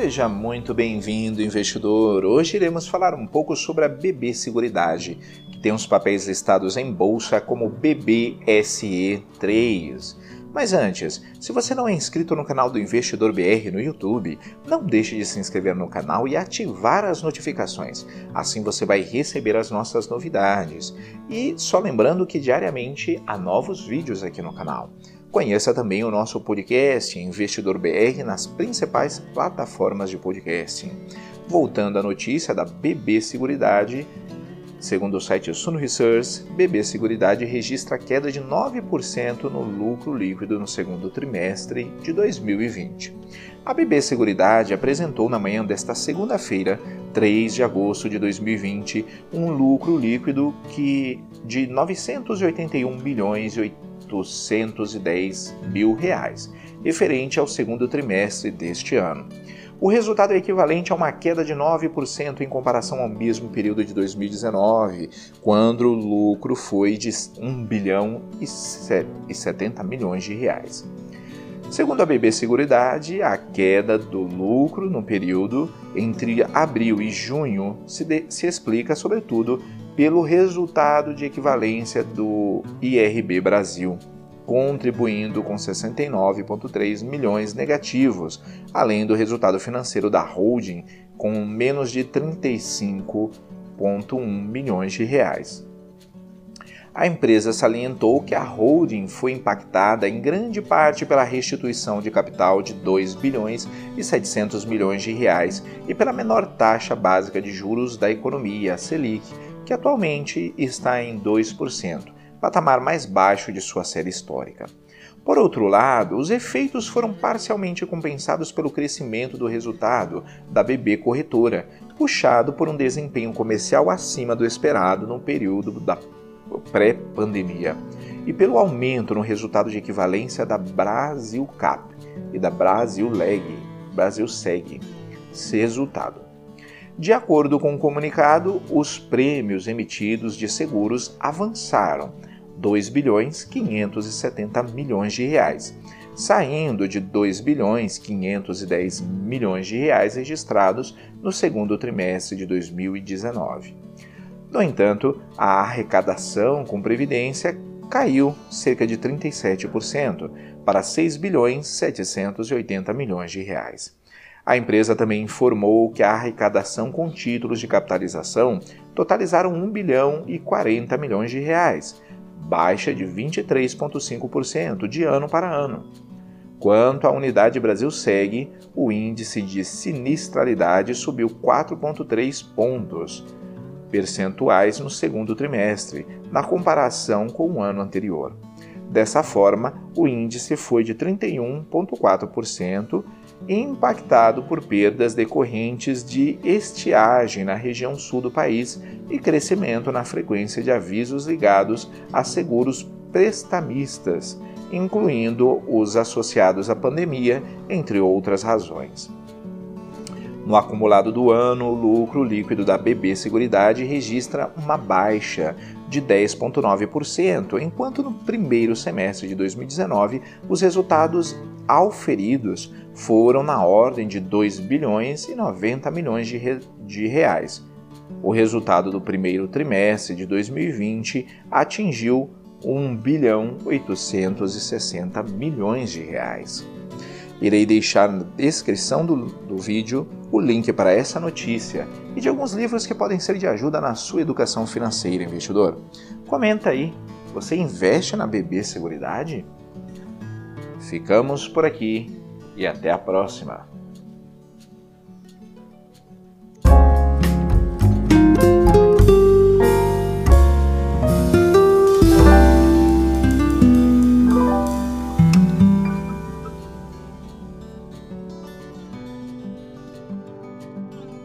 Seja muito bem-vindo, investidor. Hoje iremos falar um pouco sobre a BB Seguridade, que tem os papéis listados em bolsa como BBSE3. Mas antes, se você não é inscrito no canal do Investidor BR no YouTube, não deixe de se inscrever no canal e ativar as notificações. Assim você vai receber as nossas novidades. E só lembrando que diariamente há novos vídeos aqui no canal. Conheça também o nosso podcast Investidor BR nas principais plataformas de podcasting. Voltando à notícia da BB Seguridade, Segundo o site Suno Research, BB Seguridade registra queda de 9% no lucro líquido no segundo trimestre de 2020. A BB Seguridade apresentou na manhã desta segunda-feira, 3 de agosto de 2020, um lucro líquido que de 981 bilhões e 810 mil reais, referente ao segundo trimestre deste ano. O resultado é equivalente a uma queda de 9% em comparação ao mesmo período de 2019, quando o lucro foi de 1 bilhão e 70 milhões de reais. Segundo a BB Seguridade, a queda do lucro no período entre abril e junho se, de, se explica, sobretudo, pelo resultado de equivalência do IRB Brasil, contribuindo com 69,3 milhões negativos, além do resultado financeiro da holding com menos de 35,1 milhões de reais. A empresa salientou que a holding foi impactada em grande parte pela restituição de capital de 2 bilhões e 700 milhões de reais e pela menor taxa básica de juros da economia, a Selic, que atualmente está em 2%, patamar mais baixo de sua série histórica. Por outro lado, os efeitos foram parcialmente compensados pelo crescimento do resultado da BB Corretora, puxado por um desempenho comercial acima do esperado no período da pré-pandemia, e pelo aumento no resultado de equivalência da Brasil Cap e da Brasil Leg, Brasil Seg. Resultado. De acordo com o comunicado, os prêmios emitidos de seguros avançaram 2 bilhões 570 milhões de reais, saindo de 2 bilhões 510 milhões de reais registrados no segundo trimestre de 2019. No entanto, a arrecadação com previdência caiu cerca de 37% para 6 bilhões 780 milhões de reais. A empresa também informou que a arrecadação com títulos de capitalização totalizaram 1 bilhão e 40 milhões de reais, baixa de 23,5% de ano para ano. Quanto à unidade Brasil segue, o índice de sinistralidade subiu 4,3 pontos percentuais no segundo trimestre, na comparação com o ano anterior. Dessa forma, o índice foi de 31,4%, impactado por perdas decorrentes de estiagem na região sul do país e crescimento na frequência de avisos ligados a seguros prestamistas, incluindo os associados à pandemia, entre outras razões. No acumulado do ano, o lucro líquido da BB Seguridade registra uma baixa de 10,9%, enquanto no primeiro semestre de 2019 os resultados auferidos foram na ordem de 2 bilhões e 90 milhões de, re de reais. O resultado do primeiro trimestre de 2020 atingiu 1 bilhão 860 milhões de reais. Irei deixar na descrição do, do vídeo o link para essa notícia e de alguns livros que podem ser de ajuda na sua educação financeira, investidor. Comenta aí, você investe na BB Seguridade? Ficamos por aqui e até a próxima!